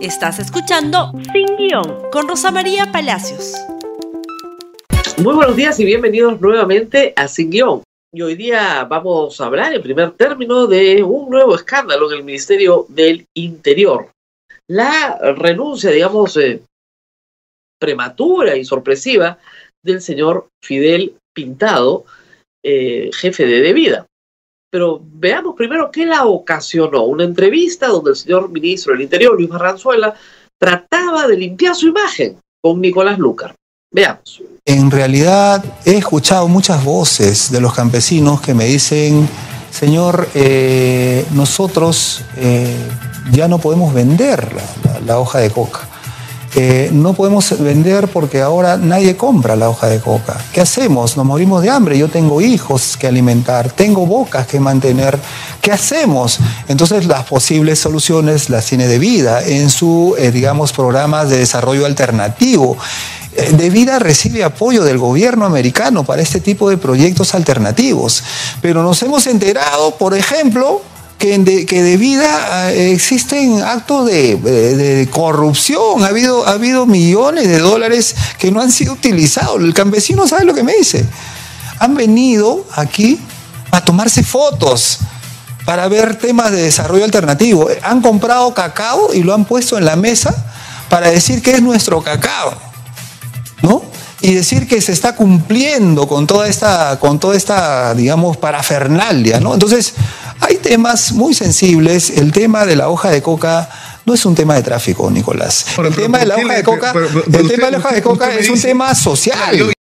Estás escuchando Sin Guión con Rosa María Palacios. Muy buenos días y bienvenidos nuevamente a Sin Guión. Y hoy día vamos a hablar en primer término de un nuevo escándalo en el Ministerio del Interior. La renuncia, digamos, eh, prematura y sorpresiva del señor Fidel Pintado, eh, jefe de Devida. Pero veamos primero qué la ocasionó. Una entrevista donde el señor ministro del Interior, Luis Barranzuela, trataba de limpiar su imagen con Nicolás Lucar. Veamos. En realidad he escuchado muchas voces de los campesinos que me dicen, señor, eh, nosotros eh, ya no podemos vender la hoja de coca no podemos vender porque ahora nadie compra la hoja de coca. ¿Qué hacemos? Nos morimos de hambre. Yo tengo hijos que alimentar, tengo bocas que mantener. ¿Qué hacemos? Entonces las posibles soluciones las tiene de vida en su, eh, digamos, programas de desarrollo alternativo. Eh, de vida recibe apoyo del gobierno americano para este tipo de proyectos alternativos. Pero nos hemos enterado, por ejemplo, que, de, que debida eh, existen actos de, corrupción, ha habido, ha habido millones de dólares que no han sido utilizados. El campesino sabe lo que me dice. Han venido aquí a tomarse fotos para ver temas de desarrollo alternativo. Han comprado cacao y lo han puesto en la mesa para decir que es nuestro cacao. ¿No? Y decir que se está cumpliendo con toda esta, con toda esta, digamos, parafernalia, ¿no? Entonces, hay temas muy sensibles. El tema de la hoja de coca no es un tema de tráfico, Nicolás. el tema de la hoja de coca, el tema de la hoja de coca es un tema social.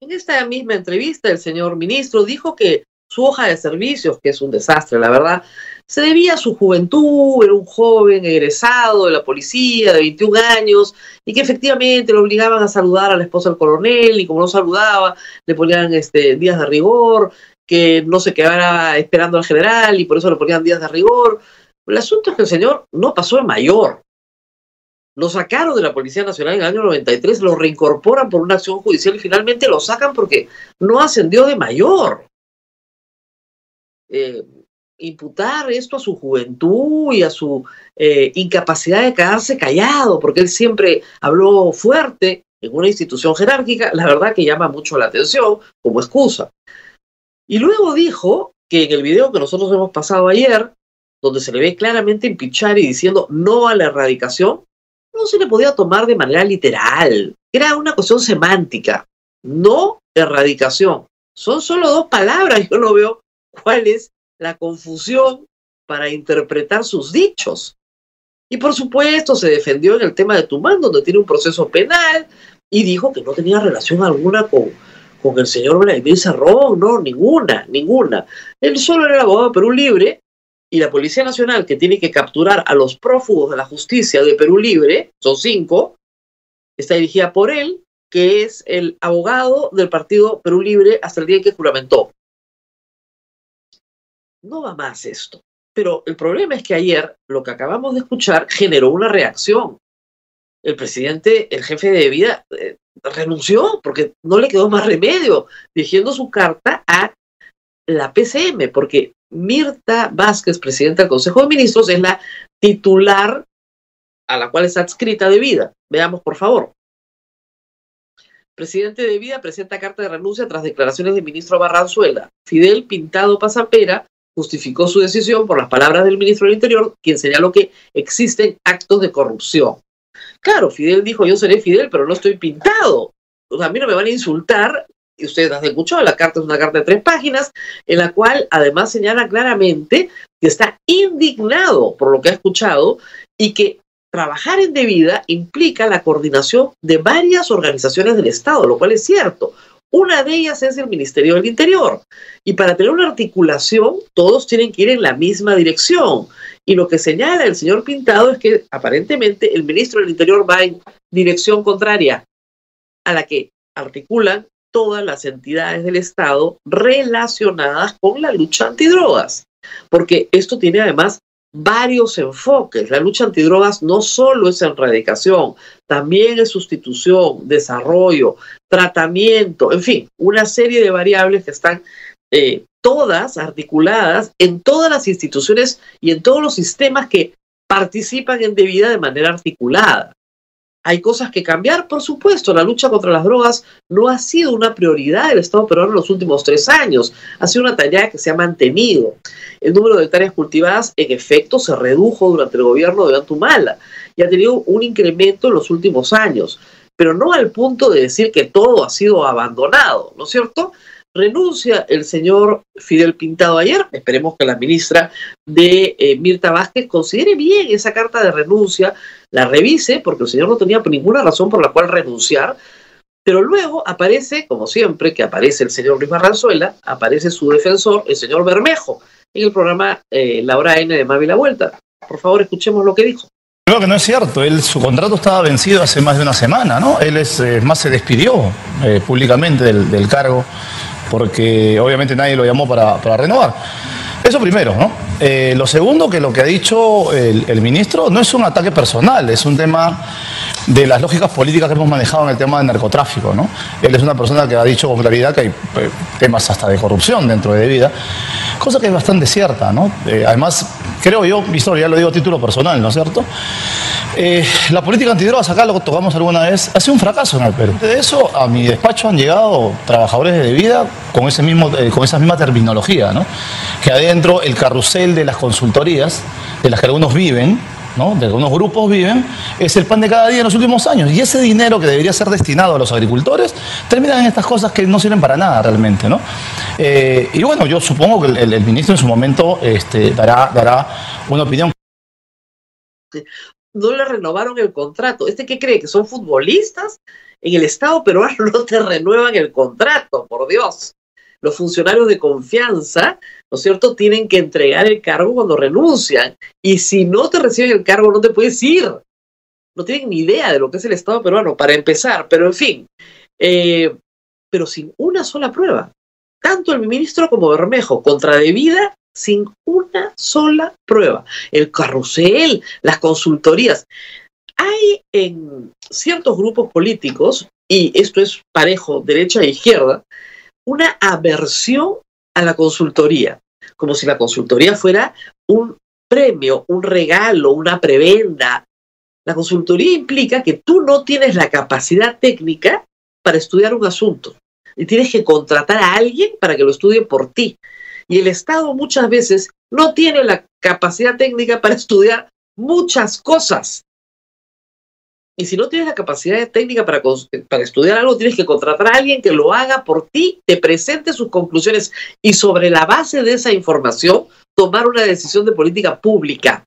En esta misma entrevista, el señor ministro dijo que su hoja de servicios, que es un desastre, la verdad, se debía a su juventud, era un joven egresado de la policía de 21 años y que efectivamente lo obligaban a saludar a la esposa del coronel y como no saludaba, le ponían este, días de rigor, que no se quedara esperando al general y por eso le ponían días de rigor. El asunto es que el señor no pasó de mayor. Lo sacaron de la Policía Nacional en el año 93, lo reincorporan por una acción judicial y finalmente lo sacan porque no ascendió de mayor. Eh, imputar esto a su juventud y a su eh, incapacidad de quedarse callado, porque él siempre habló fuerte en una institución jerárquica, la verdad que llama mucho la atención como excusa. Y luego dijo que en el video que nosotros hemos pasado ayer, donde se le ve claramente empichar y diciendo no a la erradicación, no se le podía tomar de manera literal. Era una cuestión semántica. No erradicación. Son solo dos palabras. Yo no veo cuál es la confusión para interpretar sus dichos. Y por supuesto se defendió en el tema de Tumán, donde tiene un proceso penal, y dijo que no tenía relación alguna con, con el señor Vladimir Cerrón, no, ninguna, ninguna. Él solo era el abogado de Perú Libre, y la Policía Nacional, que tiene que capturar a los prófugos de la justicia de Perú Libre, son cinco, está dirigida por él, que es el abogado del partido Perú Libre hasta el día en que juramentó no va más esto. Pero el problema es que ayer lo que acabamos de escuchar generó una reacción. El presidente, el jefe de vida, eh, renunció porque no le quedó más remedio, dirigiendo su carta a la PCM, porque Mirta Vázquez, presidenta del Consejo de Ministros, es la titular a la cual está adscrita de vida. Veamos, por favor. Presidente de Vida presenta carta de renuncia tras declaraciones del ministro Barranzuela. Fidel Pintado Pasapera justificó su decisión por las palabras del ministro del Interior, quien señaló que existen actos de corrupción. Claro, Fidel dijo, yo seré Fidel, pero no estoy pintado. a mí no me van a insultar. Y ustedes han escuchado, la carta es una carta de tres páginas, en la cual además señala claramente que está indignado por lo que ha escuchado y que trabajar en debida implica la coordinación de varias organizaciones del Estado, lo cual es cierto. Una de ellas es el Ministerio del Interior. Y para tener una articulación, todos tienen que ir en la misma dirección. Y lo que señala el señor Pintado es que aparentemente el ministro del Interior va en dirección contraria a la que articulan todas las entidades del Estado relacionadas con la lucha antidrogas. Porque esto tiene además varios enfoques. La lucha antidrogas no solo es erradicación, también es sustitución, desarrollo, tratamiento, en fin, una serie de variables que están eh, todas articuladas en todas las instituciones y en todos los sistemas que participan en debida de manera articulada. Hay cosas que cambiar, por supuesto. La lucha contra las drogas no ha sido una prioridad del Estado peruano en los últimos tres años. Ha sido una tarea que se ha mantenido. El número de hectáreas cultivadas, en efecto, se redujo durante el gobierno de Antumala y ha tenido un incremento en los últimos años, pero no al punto de decir que todo ha sido abandonado, ¿no es cierto? Renuncia el señor Fidel Pintado ayer. Esperemos que la ministra de eh, Mirta Vázquez considere bien esa carta de renuncia, la revise, porque el señor no tenía ninguna razón por la cual renunciar. Pero luego aparece, como siempre, que aparece el señor Luis Barranzuela, aparece su defensor, el señor Bermejo, en el programa eh, La Hora N de Mavi La Vuelta. Por favor, escuchemos lo que dijo. Creo que no es cierto, él, su contrato estaba vencido hace más de una semana, ¿no? Él es, eh, más se despidió públicamente del, del cargo porque obviamente nadie lo llamó para, renovar. Eso primero, ¿no? Eh, lo segundo, que lo que ha dicho el, ministro no es un ataque personal, es un tema de las lógicas políticas que hemos manejado en el tema del narcotráfico, ¿no? Él es una persona que ha dicho con claridad que hay eh, temas hasta de corrupción dentro de vida, cosa que es bastante cierta, ¿no? Eh, además, creo yo, historia, ya lo digo a título personal, ¿no es cierto? Eh, la política antidrogas, acá lo tocamos alguna vez, ha sido un fracaso en el Perú. De eso a mi despacho han llegado trabajadores de vida con, ese mismo, eh, con esa misma terminología, ¿no? que adentro el carrusel de las consultorías, de las que algunos viven, ¿no? de algunos grupos viven, es el pan de cada día en los últimos años. Y ese dinero que debería ser destinado a los agricultores termina en estas cosas que no sirven para nada realmente. ¿no? Eh, y bueno, yo supongo que el, ministro en su momento este, dará, dará una opinión no le renovaron el contrato. ¿Este qué cree? ¿Que son futbolistas? En el Estado peruano no te renuevan el contrato, por Dios. Los funcionarios de confianza, ¿no es cierto?, tienen que entregar el cargo cuando renuncian. Y si no te reciben el cargo, no te puedes ir. No tienen ni idea de lo que es el Estado peruano, para empezar. Pero en fin, eh, pero sin una sola prueba. Tanto el ministro como Bermejo, contra debida sin una sola prueba. El carrusel, las consultorías. Hay en ciertos grupos políticos, y esto es parejo, derecha e izquierda, una aversión a la consultoría, como si la consultoría fuera un premio, un regalo, una prebenda. La consultoría implica que tú no tienes la capacidad técnica para estudiar un asunto y tienes que contratar a alguien para que lo estudie por ti. Y el Estado muchas veces no tiene la capacidad técnica para estudiar muchas cosas. Y si no tienes la capacidad técnica para, para, estudiar algo, tienes que contratar a alguien que lo haga por ti, te presente sus conclusiones y sobre la base de esa información tomar una decisión de política pública.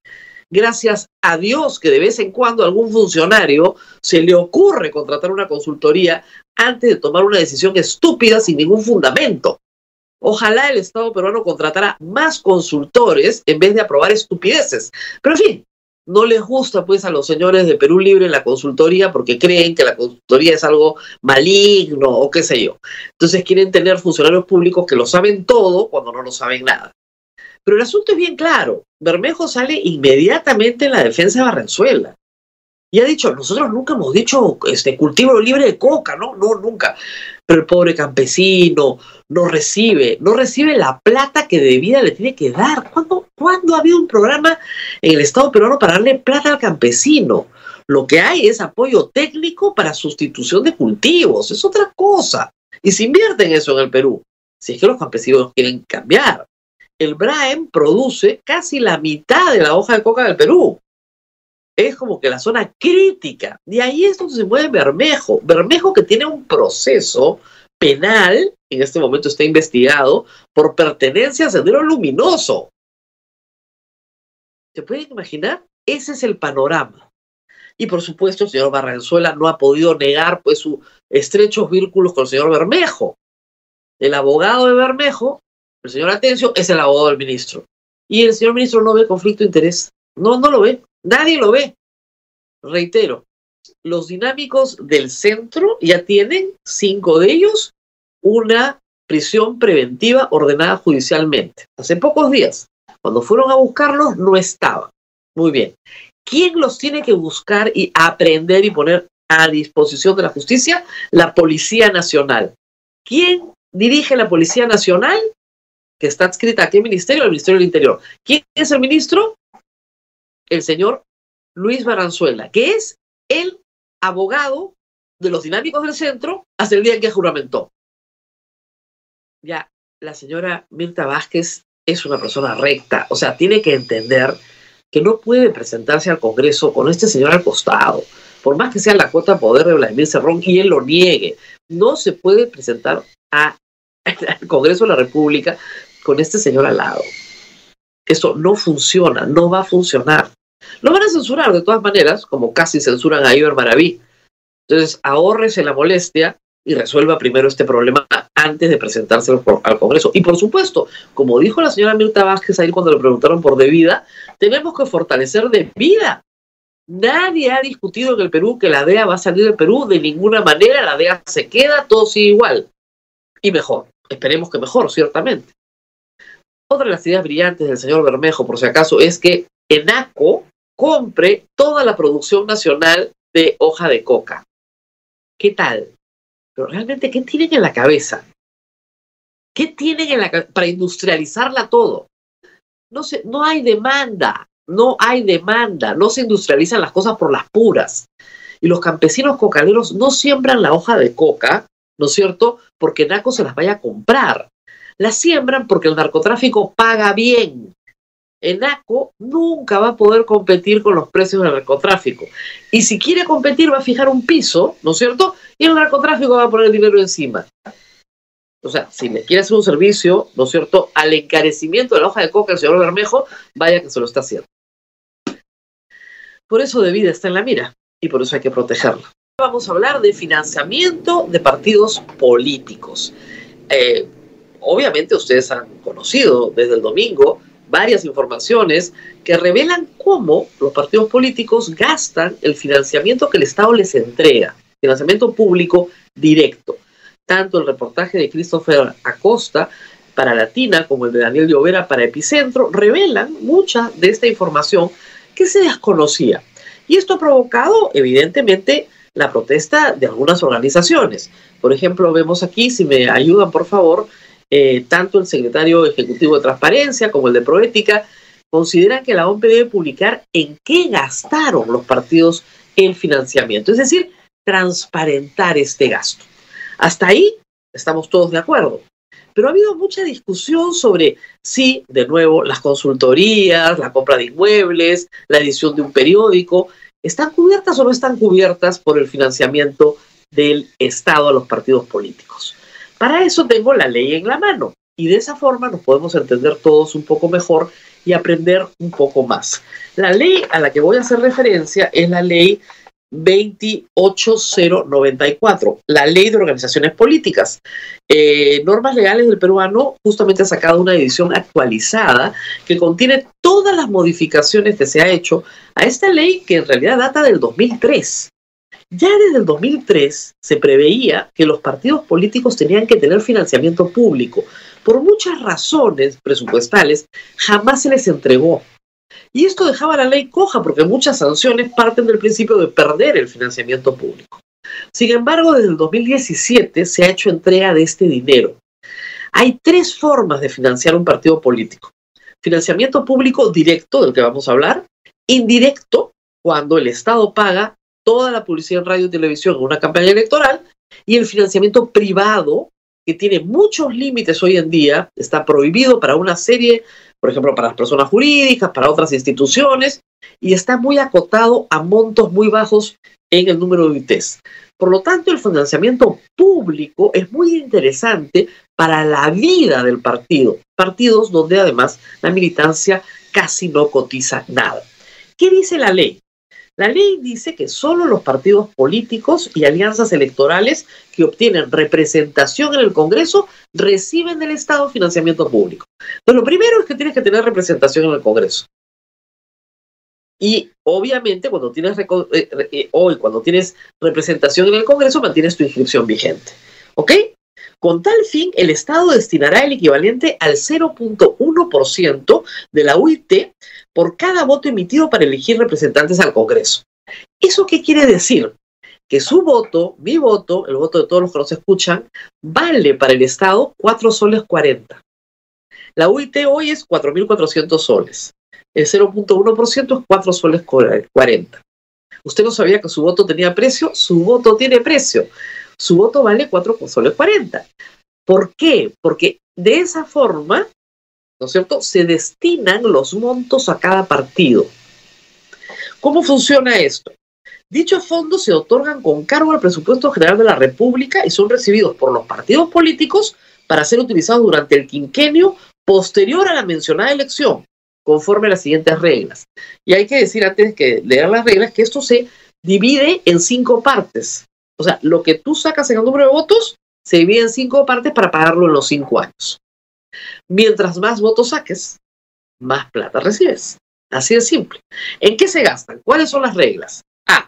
Gracias a Dios que de vez en cuando a algún funcionario se le ocurre contratar una consultoría antes de tomar una decisión estúpida sin ningún fundamento. Ojalá el Estado peruano contratara más consultores en vez de aprobar estupideces. Pero en fin, no les gusta pues a los señores de Perú Libre la consultoría porque creen que la consultoría es algo maligno o qué sé yo. Entonces quieren tener funcionarios públicos que lo saben todo cuando no lo saben nada. Pero el asunto es bien claro. Bermejo sale inmediatamente en la defensa de Barrenzuela. Y ha dicho, nosotros nunca hemos dicho este cultivo libre de coca, ¿no? No, nunca. Pero el pobre campesino no recibe, no recibe la plata que de vida le tiene que dar. ¿Cuándo, ¿Cuándo ha habido un programa en el Estado peruano para darle plata al campesino? Lo que hay es apoyo técnico para sustitución de cultivos, es otra cosa. Y se invierte en eso en el Perú, si es que los campesinos quieren cambiar. El BRAEM produce casi la mitad de la hoja de coca del Perú es como que la zona crítica. Y ahí es donde se mueve Bermejo. Bermejo que tiene un proceso penal, en este momento está investigado, por pertenencia a Sendero Luminoso. ¿Se pueden imaginar? Ese es el panorama. Y por supuesto, el señor Barranzuela no ha podido negar pues sus estrechos vínculos con el señor Bermejo. El abogado de Bermejo, el señor Atencio, es el abogado del ministro. Y el señor ministro no ve conflicto de interés. No, no lo ve. Nadie lo ve. Reitero, los dinámicos del centro ya tienen, cinco de ellos, una prisión preventiva ordenada judicialmente. Hace pocos días, cuando fueron a buscarlos, no estaba. Muy bien. ¿Quién los tiene que buscar y aprender y poner a disposición de la justicia? La Policía Nacional. ¿Quién dirige la Policía Nacional? Que está adscrita a qué ministerio? Al Ministerio del Interior. ¿Quién es el ministro? El señor Luis Baranzuela, que es el abogado de los dinámicos del centro hasta el día en que juramentó. Ya, la señora Mirta Vázquez es una persona recta, o sea, tiene que entender que no puede presentarse al Congreso con este señor al costado, por más que sea la cuota de poder de Vladimir Cerrón y él lo niegue. No se puede presentar al Congreso de la República con este señor al lado. Eso no funciona, no va a funcionar. Lo van a censurar de todas maneras, como casi censuran a Iber Maraví. Entonces, ahórrese la molestia y resuelva primero este problema antes de presentarse al Congreso. Y por supuesto, como dijo la señora Mirta Vázquez ahí cuando le preguntaron por debida, tenemos que fortalecer debida. Nadie ha discutido en el Perú que la DEA va a salir del Perú de ninguna manera, la DEA se queda, todo sigue igual. Y mejor, esperemos que mejor, ciertamente. Otra de las ideas brillantes del señor Bermejo, por si acaso, es que ENACO compre toda la producción nacional de hoja de coca. ¿Qué tal? Pero realmente, ¿qué tienen en la cabeza? ¿Qué tienen en la para industrializarla todo? No, sé, no hay demanda, no hay demanda, no se industrializan las cosas por las puras. Y los campesinos cocaderos no siembran la hoja de coca, ¿no es cierto? Porque Naco se las vaya a comprar. La siembran porque el narcotráfico paga bien. Enaco nunca va a poder competir con los precios del narcotráfico. Y si quiere competir, va a fijar un piso, ¿no es cierto? Y el narcotráfico va a poner dinero encima. O sea, si le quiere hacer un servicio, ¿no es cierto?, al encarecimiento de la hoja de coca del señor Bermejo, vaya que se lo está haciendo. Por eso de vida está en la mira y por eso hay que protegerla. Vamos a hablar de financiamiento de partidos políticos. Eh, obviamente ustedes han conocido desde el domingo varias informaciones que revelan cómo los partidos políticos gastan el financiamiento que el Estado les entrega, financiamiento público directo. Tanto el reportaje de Christopher Acosta para Latina como el de Daniel Llovera para Epicentro revelan mucha de esta información que se desconocía. Y esto ha provocado, evidentemente, la protesta de algunas organizaciones. Por ejemplo, vemos aquí, si me ayudan por favor, eh, tanto el secretario ejecutivo de Transparencia como el de Proética consideran que la OMP debe publicar en qué gastaron los partidos el financiamiento, es decir, transparentar este gasto. Hasta ahí estamos todos de acuerdo. Pero ha habido mucha discusión sobre si, de nuevo, las consultorías, la compra de inmuebles, la edición de un periódico, están cubiertas o no están cubiertas por el financiamiento del Estado a los partidos políticos. Para eso tengo la ley en la mano y de esa forma nos podemos entender todos un poco mejor y aprender un poco más. La ley a la que voy a hacer referencia es la ley 28094, la ley de organizaciones políticas. Eh, normas legales del peruano justamente ha sacado una edición actualizada que contiene todas las modificaciones que se ha hecho a esta ley que en realidad data del 2003. Ya desde el 2003 se preveía que los partidos políticos tenían que tener financiamiento público. Por muchas razones presupuestales, jamás se les entregó. Y esto dejaba la ley coja porque muchas sanciones parten del principio de perder el financiamiento público. Sin embargo, desde el 2017 se ha hecho entrega de este dinero. Hay tres formas de financiar un partido político. Financiamiento público directo, del que vamos a hablar, indirecto, cuando el Estado paga toda la publicidad en radio y televisión en una campaña electoral y el financiamiento privado, que tiene muchos límites hoy en día, está prohibido para una serie, por ejemplo, para las personas jurídicas, para otras instituciones, y está muy acotado a montos muy bajos en el número de ITs. Por lo tanto, el financiamiento público es muy interesante para la vida del partido, partidos donde además la militancia casi no cotiza nada. ¿Qué dice la ley? La ley dice que solo los partidos políticos y alianzas electorales que obtienen representación en el Congreso reciben del Estado financiamiento público. Entonces, lo primero es que tienes que tener representación en el Congreso. Y obviamente cuando tienes eh, eh, hoy cuando tienes representación en el Congreso mantienes tu inscripción vigente. ¿Ok? Con tal fin, el Estado destinará el equivalente al 0.1% de la UIT por cada voto emitido para elegir representantes al Congreso. ¿Eso qué quiere decir? Que su voto, mi voto, el voto de todos los que nos escuchan, vale para el Estado 4 soles 40. La UIT hoy es 4.400 soles. el 0.1% es 4 soles 40. Usted no sabía que su voto tenía precio, su voto tiene precio. Su voto vale 4 soles 40. ¿Por qué? Porque de esa forma, ¿no es cierto?, se destinan los montos a cada partido. ¿Cómo funciona esto? Dichos fondos se otorgan con cargo al presupuesto general de la República y son recibidos por los partidos políticos para ser utilizados durante el quinquenio posterior a la mencionada elección, conforme a las siguientes reglas. Y hay que decir antes de leer las reglas que esto se divide en cinco partes. O sea, lo que tú sacas en el número de votos se divide en cinco partes para pagarlo en los cinco años. Mientras más votos saques, más plata recibes. Así de simple. ¿En qué se gastan? ¿Cuáles son las reglas? A.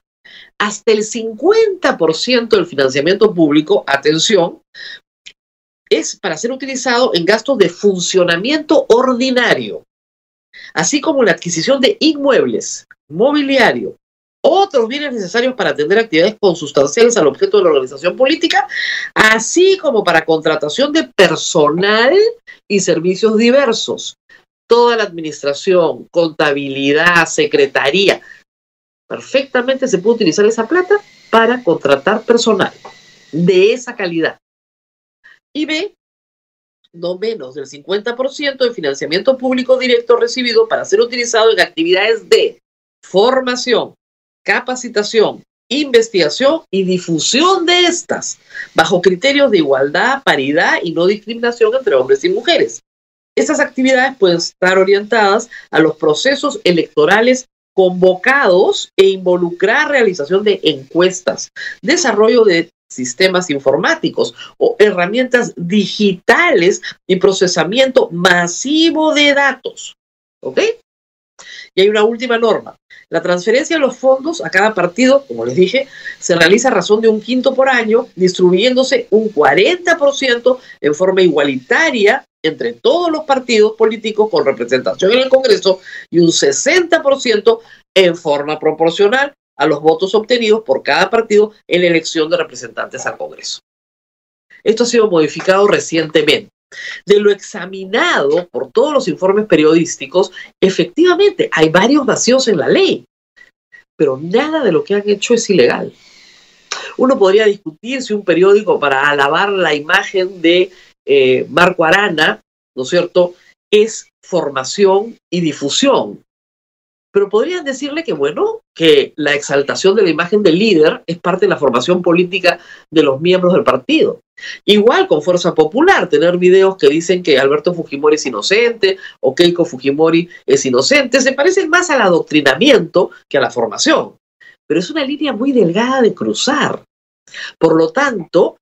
Hasta el 50% del financiamiento público, atención, es para ser utilizado en gastos de funcionamiento ordinario, así como la adquisición de inmuebles, mobiliario, otros bienes necesarios para atender actividades consustanciales al objeto de la organización política, así como para contratación de personal y servicios diversos. Toda la administración, contabilidad, secretaría, perfectamente se puede utilizar esa plata para contratar personal de esa calidad. Y B, no menos del 50% de financiamiento público directo recibido para ser utilizado en actividades de formación, capacitación, investigación y difusión de estas, bajo criterios de igualdad, paridad y no discriminación entre hombres y mujeres. Estas actividades pueden estar orientadas a los procesos electorales convocados e involucrar realización de encuestas, desarrollo de sistemas informáticos o herramientas digitales y procesamiento masivo de datos. ¿Ok? Y hay una última norma. La transferencia de los fondos a cada partido, como les dije, se realiza a razón de un quinto por año, distribuyéndose un 40% en forma igualitaria entre todos los partidos políticos con representación en el Congreso y un 60% en forma proporcional a los votos obtenidos por cada partido en la elección de representantes al Congreso. Esto ha sido modificado recientemente. De lo examinado por todos los informes periodísticos, efectivamente hay varios vacíos en la ley, pero nada de lo que han hecho es ilegal. Uno podría discutir si un periódico para alabar la imagen de eh, Marco Arana, ¿no es cierto?, es formación y difusión pero podrían decirle que, bueno, que la exaltación de la imagen del líder es parte de la formación política de los miembros del partido. Igual con Fuerza Popular, tener videos que dicen que Alberto Fujimori es inocente o Keiko Fujimori es inocente, se parecen más al adoctrinamiento que a la formación. Pero es una línea muy delgada de cruzar. Por lo tanto,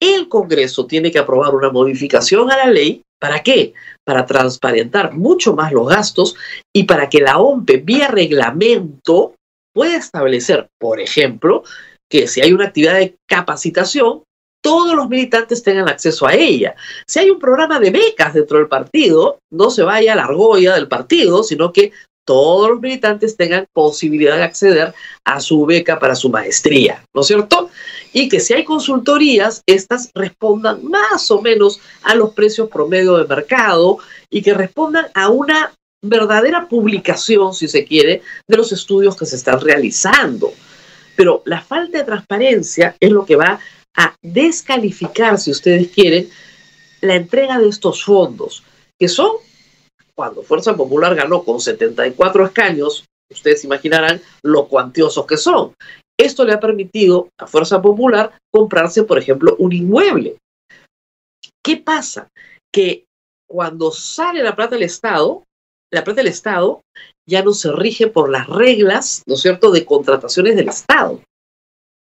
el Congreso tiene que aprobar una modificación a la ley. ¿Para qué? para transparentar mucho más los gastos y para que la OMPE vía reglamento pueda establecer, por ejemplo, que si hay una actividad de capacitación, todos los militantes tengan acceso a ella. Si hay un programa de becas dentro del partido, no se vaya a la argolla del partido, sino que todos los militantes tengan posibilidad de acceder a su beca para su maestría, ¿no es cierto? Y que si hay consultorías, estas respondan más o menos a los precios promedio de mercado y que respondan a una verdadera publicación, si se quiere, de los estudios que se están realizando. Pero la falta de transparencia es lo que va a descalificar, si ustedes quieren, la entrega de estos fondos, que son cuando Fuerza Popular ganó con 74 escaños, ustedes imaginarán lo cuantiosos que son. Esto le ha permitido a Fuerza Popular comprarse, por ejemplo, un inmueble. ¿Qué pasa? Que cuando sale la plata del Estado, la plata del Estado ya no se rige por las reglas, ¿no es cierto?, de contrataciones del Estado.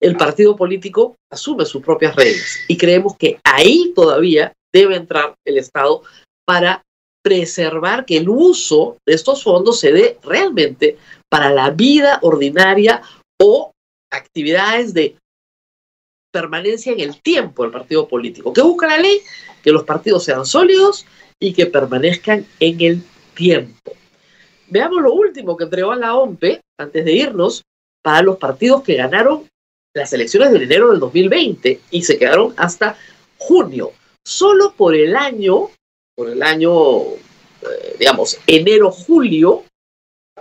El partido político asume sus propias reglas y creemos que ahí todavía debe entrar el Estado para preservar que el uso de estos fondos se dé realmente para la vida ordinaria o actividades de permanencia en el tiempo del partido político. ¿Qué busca la ley? Que los partidos sean sólidos y que permanezcan en el tiempo. Veamos lo último que entregó a la OMPE antes de irnos para los partidos que ganaron las elecciones de enero del 2020 y se quedaron hasta junio. Solo por el año por el año, eh, digamos, enero-julio,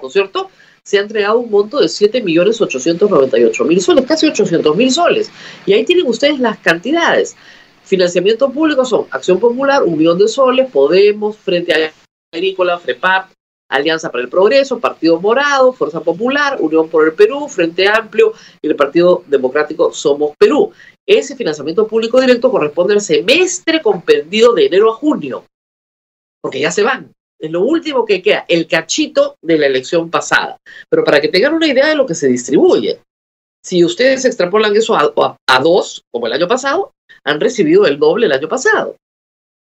¿no es cierto? Se ha entregado un monto de 7.898.000 soles, casi 800.000 soles. Y ahí tienen ustedes las cantidades. Financiamiento público son Acción Popular, un millón de soles, Podemos, Frente Agrícola, FREPAP, Alianza para el Progreso, Partido Morado, Fuerza Popular, Unión por el Perú, Frente Amplio y el Partido Democrático Somos Perú. Ese financiamiento público directo corresponde al semestre comprendido de enero a junio, porque ya se van. Es lo último que queda, el cachito de la elección pasada. Pero para que tengan una idea de lo que se distribuye, si ustedes extrapolan eso a, a dos, como el año pasado, han recibido el doble el año pasado.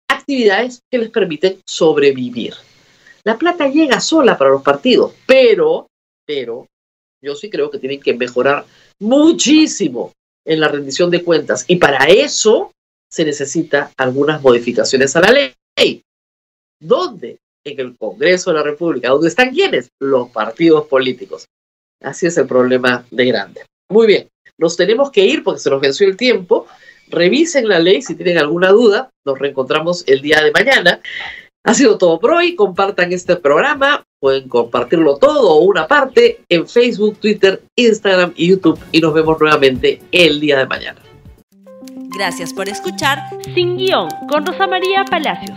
Actividades que les permiten sobrevivir. La plata llega sola para los partidos, pero, pero, yo sí creo que tienen que mejorar muchísimo en la rendición de cuentas. Y para eso se necesita algunas modificaciones a la ley. ¿Dónde? En el Congreso de la República. ¿Dónde están quiénes? Los partidos políticos. Así es el problema de grande. Muy bien, nos tenemos que ir porque se nos venció el tiempo. Revisen la ley si tienen alguna duda. Nos reencontramos el día de mañana. Ha sido todo por hoy. Compartan este programa. Pueden compartirlo todo o una parte en Facebook, Twitter, Instagram y YouTube. Y nos vemos nuevamente el día de mañana. Gracias por escuchar Sin Guión con Rosa María Palacios.